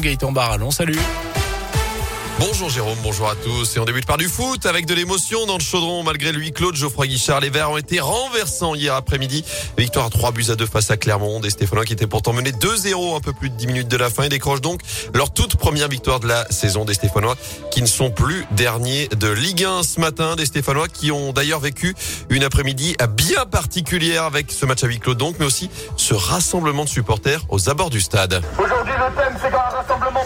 Gaëtan Barallon, salut. Bonjour Jérôme, bonjour à tous. Et on débute par du foot avec de l'émotion dans le chaudron. Malgré lui, Claude Geoffroy Guichard, les Verts ont été renversants hier après-midi. Victoire à 3 buts à 2 face à Clermont. Des Stéphanois qui étaient pourtant menés 2-0 un peu plus de 10 minutes de la fin et décrochent donc leur toute première victoire de la saison des Stéphanois qui ne sont plus derniers de Ligue 1 ce matin. Des Stéphanois qui ont d'ailleurs vécu une après-midi bien particulière avec ce match à huis clos donc, mais aussi ce rassemblement de supporters aux abords du stade. Aujourd'hui, le thème, c'est un rassemblement.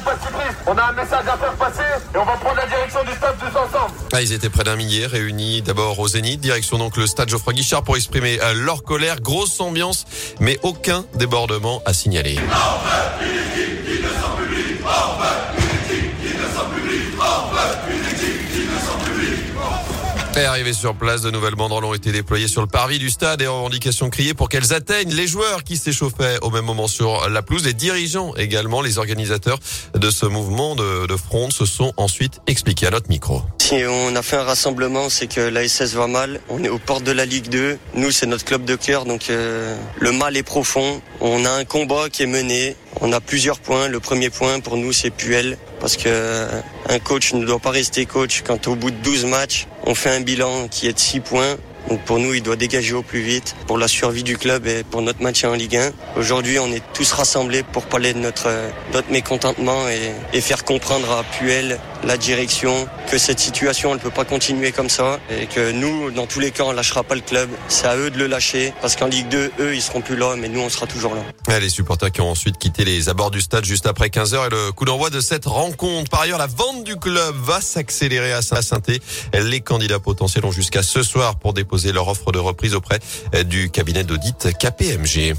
On a un message à faire passer et on va prendre la direction du stade tous ensemble. Ah, ils étaient près d'un millier réunis d'abord au Zénith, direction donc le stade Geoffroy Guichard pour exprimer euh, leur colère, grosse ambiance, mais aucun débordement à signaler. Arrivé sur place, de nouvelles banderoles ont été déployées sur le parvis du stade et revendications criées pour qu'elles atteignent les joueurs qui s'échauffaient au même moment sur la pelouse. Les dirigeants également, les organisateurs de ce mouvement de, de front se sont ensuite expliqués à notre micro. Si on a fait un rassemblement, c'est que l'ASS va mal. On est aux portes de la Ligue 2. Nous, c'est notre club de cœur, donc euh, le mal est profond. On a un combat qui est mené. On a plusieurs points. Le premier point pour nous, c'est Puel, parce que euh, un coach ne doit pas rester coach quand au bout de 12 matchs, on fait un bilan qui est de 6 points. Donc pour nous, il doit dégager au plus vite pour la survie du club et pour notre maintien en Ligue 1. Aujourd'hui, on est tous rassemblés pour parler de notre, notre mécontentement et faire comprendre à Puel, la direction, que cette situation, elle peut pas continuer comme ça et que nous, dans tous les cas, on lâchera pas le club. C'est à eux de le lâcher parce qu'en Ligue 2, eux, ils seront plus là, mais nous, on sera toujours là. Les supporters qui ont ensuite quitté les abords du stade juste après 15h et le coup d'envoi de cette rencontre. Par ailleurs, la vente du club va s'accélérer à saint Les candidats potentiels ont jusqu'à ce soir pour déposer leur offre de reprise auprès du cabinet d'audit KPMG.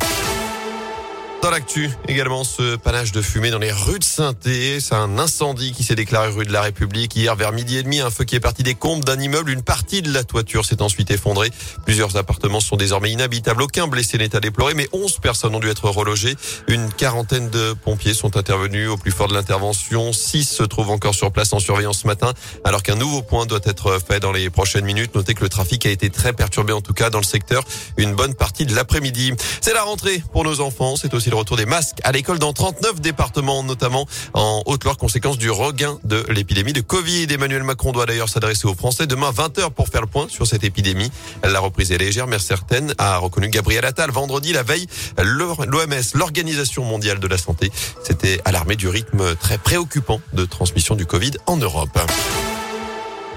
Dans l'actu, également ce panache de fumée dans les rues de saint C'est un incendie qui s'est déclaré rue de la République hier vers midi et demi. Un feu qui est parti des comptes d'un immeuble. Une partie de la toiture s'est ensuite effondrée. Plusieurs appartements sont désormais inhabitables. Aucun blessé n'est à déplorer, mais 11 personnes ont dû être relogées. Une quarantaine de pompiers sont intervenus au plus fort de l'intervention. 6 se trouvent encore sur place en surveillance ce matin, alors qu'un nouveau point doit être fait dans les prochaines minutes. Notez que le trafic a été très perturbé, en tout cas dans le secteur, une bonne partie de l'après-midi. C'est la rentrée pour nos enfants. C'est aussi le retour des masques à l'école dans 39 départements, notamment en Haute-Loire, conséquence du regain de l'épidémie de Covid. Emmanuel Macron doit d'ailleurs s'adresser aux Français demain 20h pour faire le point sur cette épidémie. La reprise est légère, mais certaine, a reconnu Gabriel Attal vendredi la veille. L'OMS, l'Organisation mondiale de la santé, s'était alarmé du rythme très préoccupant de transmission du Covid en Europe.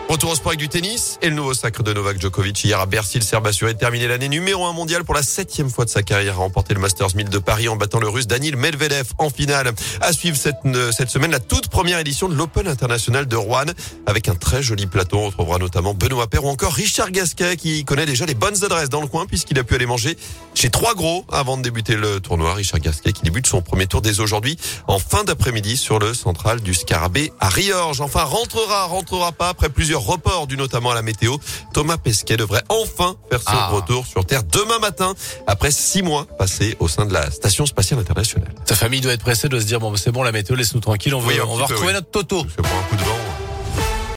Retour au sport avec du tennis et le nouveau sacre de Novak Djokovic. Hier à Bercy, le Serbe assuré de terminer l'année numéro un mondial pour la septième fois de sa carrière. A remporté le Masters 1000 de Paris en battant le russe Daniil Medvedev en finale. À suivre cette, euh, cette semaine la toute première édition de l'Open International de Rouen avec un très joli plateau. On retrouvera notamment Benoît Paire ou encore Richard Gasquet qui connaît déjà les bonnes adresses dans le coin puisqu'il a pu aller manger chez trois gros avant de débuter le tournoi. Richard Gasquet qui débute son premier tour dès aujourd'hui en fin d'après-midi sur le central du Scarabée à Riorges. Enfin, rentrera, rentrera pas après plusieurs report dû notamment à la météo. Thomas Pesquet devrait enfin faire son Ah. retour sur Terre demain matin après six mois passés au sein de la Station Spatiale Internationale. Sa famille doit être pressée de se dire bon, c'est bon, la météo, laisse-nous tranquille. On, veut, Oui, un on petit va peu, retrouver oui. notre Toto. Parce que pour un coup de vent,